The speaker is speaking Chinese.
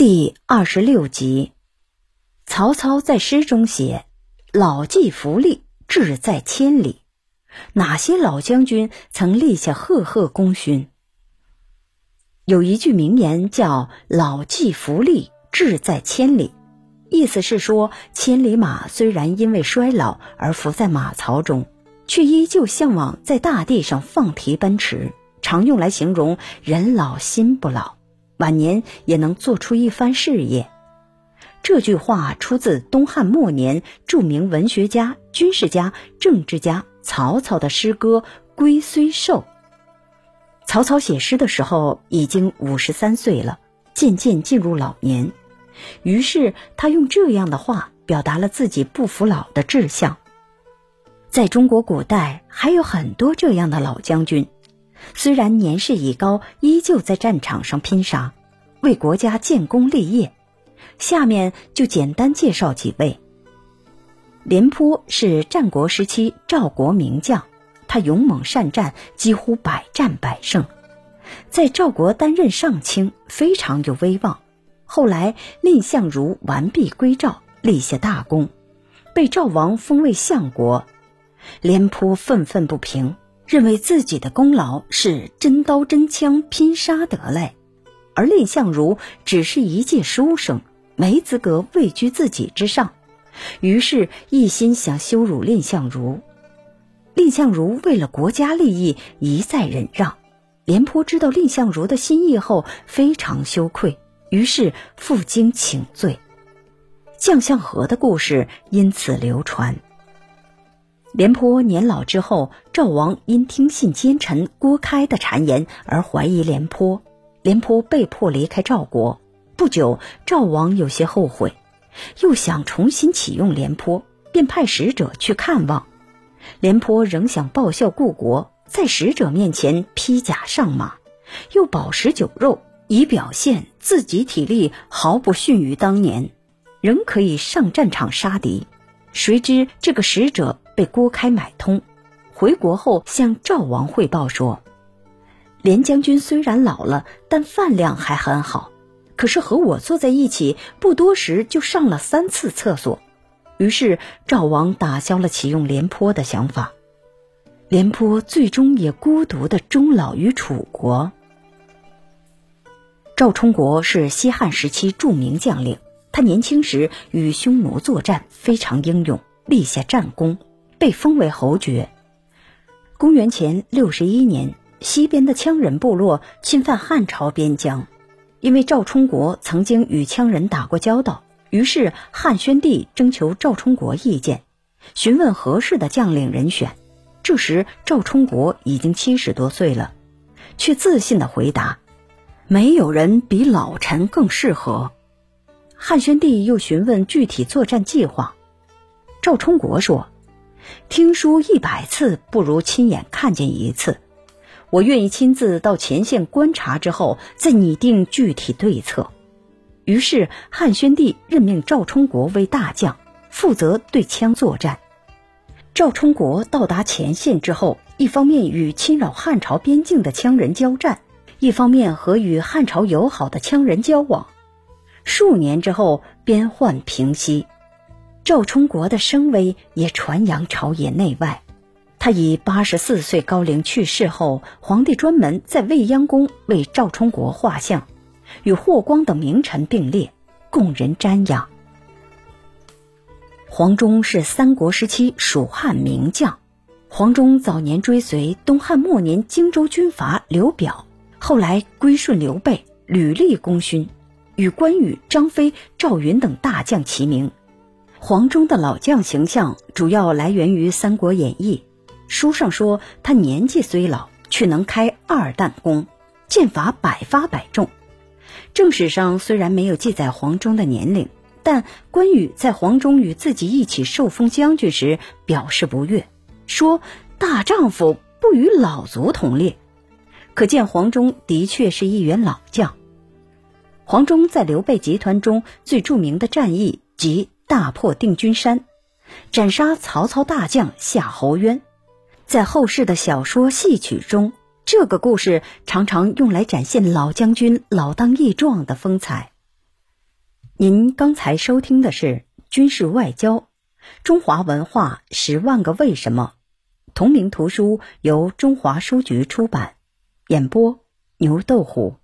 第二十六集，曹操在诗中写：“老骥伏枥，志在千里。”哪些老将军曾立下赫赫功勋？有一句名言叫“老骥伏枥，志在千里”，意思是说，千里马虽然因为衰老而伏在马槽中，却依旧向往在大地上放蹄奔驰，常用来形容人老心不老。晚年也能做出一番事业。这句话出自东汉末年著名文学家、军事家、政治家曹操的诗歌《龟虽寿》。曹操写诗的时候已经五十三岁了，渐渐进入老年，于是他用这样的话表达了自己不服老的志向。在中国古代，还有很多这样的老将军。虽然年事已高，依旧在战场上拼杀，为国家建功立业。下面就简单介绍几位。廉颇是战国时期赵国名将，他勇猛善战，几乎百战百胜，在赵国担任上卿，非常有威望。后来蔺相如完璧归赵，立下大功，被赵王封为相国。廉颇愤愤不平。认为自己的功劳是真刀真枪拼杀得来，而蔺相如只是一介书生，没资格位居自己之上，于是一心想羞辱蔺相如。蔺相如为了国家利益一再忍让，廉颇知道蔺相如的心意后非常羞愧，于是负荆请罪。将相和的故事因此流传。廉颇年老之后，赵王因听信奸臣郭开的谗言而怀疑廉颇，廉颇被迫离开赵国。不久，赵王有些后悔，又想重新启用廉颇，便派使者去看望。廉颇仍想报效故国，在使者面前披甲上马，又饱食酒肉，以表现自己体力毫不逊于当年，仍可以上战场杀敌。谁知这个使者。被郭开买通，回国后向赵王汇报说：“连将军虽然老了，但饭量还很好。可是和我坐在一起，不多时就上了三次厕所。”于是赵王打消了启用廉颇的想法。廉颇最终也孤独的终老于楚国。赵充国是西汉时期著名将领，他年轻时与匈奴作战非常英勇，立下战功。被封为侯爵。公元前六十一年，西边的羌人部落侵犯汉朝边疆，因为赵充国曾经与羌人打过交道，于是汉宣帝征求赵充国意见，询问合适的将领人选。这时赵充国已经七十多岁了，却自信的回答：“没有人比老臣更适合。”汉宣帝又询问具体作战计划，赵充国说。听书一百次不如亲眼看见一次，我愿意亲自到前线观察之后再拟定具体对策。于是汉宣帝任命赵充国为大将，负责对羌作战。赵充国到达前线之后，一方面与侵扰汉朝边境的羌人交战，一方面和与汉朝友好的羌人交往。数年之后，边患平息。赵充国的声威也传扬朝野内外。他以八十四岁高龄去世后，皇帝专门在未央宫为赵充国画像，与霍光等名臣并列，供人瞻仰。黄忠是三国时期蜀汉名将。黄忠早年追随东汉末年荆州军阀刘表，后来归顺刘备，屡立功勋，与关羽、张飞、赵云等大将齐名。黄忠的老将形象主要来源于《三国演义》，书上说他年纪虽老，却能开二弹弓，箭法百发百中。正史上虽然没有记载黄忠的年龄，但关羽在黄忠与自己一起受封将军时表示不悦，说：“大丈夫不与老卒同列。”可见黄忠的确是一员老将。黄忠在刘备集团中最著名的战役即。大破定军山，斩杀曹操大将夏侯渊。在后世的小说戏曲中，这个故事常常用来展现老将军老当益壮的风采。您刚才收听的是《军事外交：中华文化十万个为什么》，同名图书由中华书局出版，演播牛豆虎。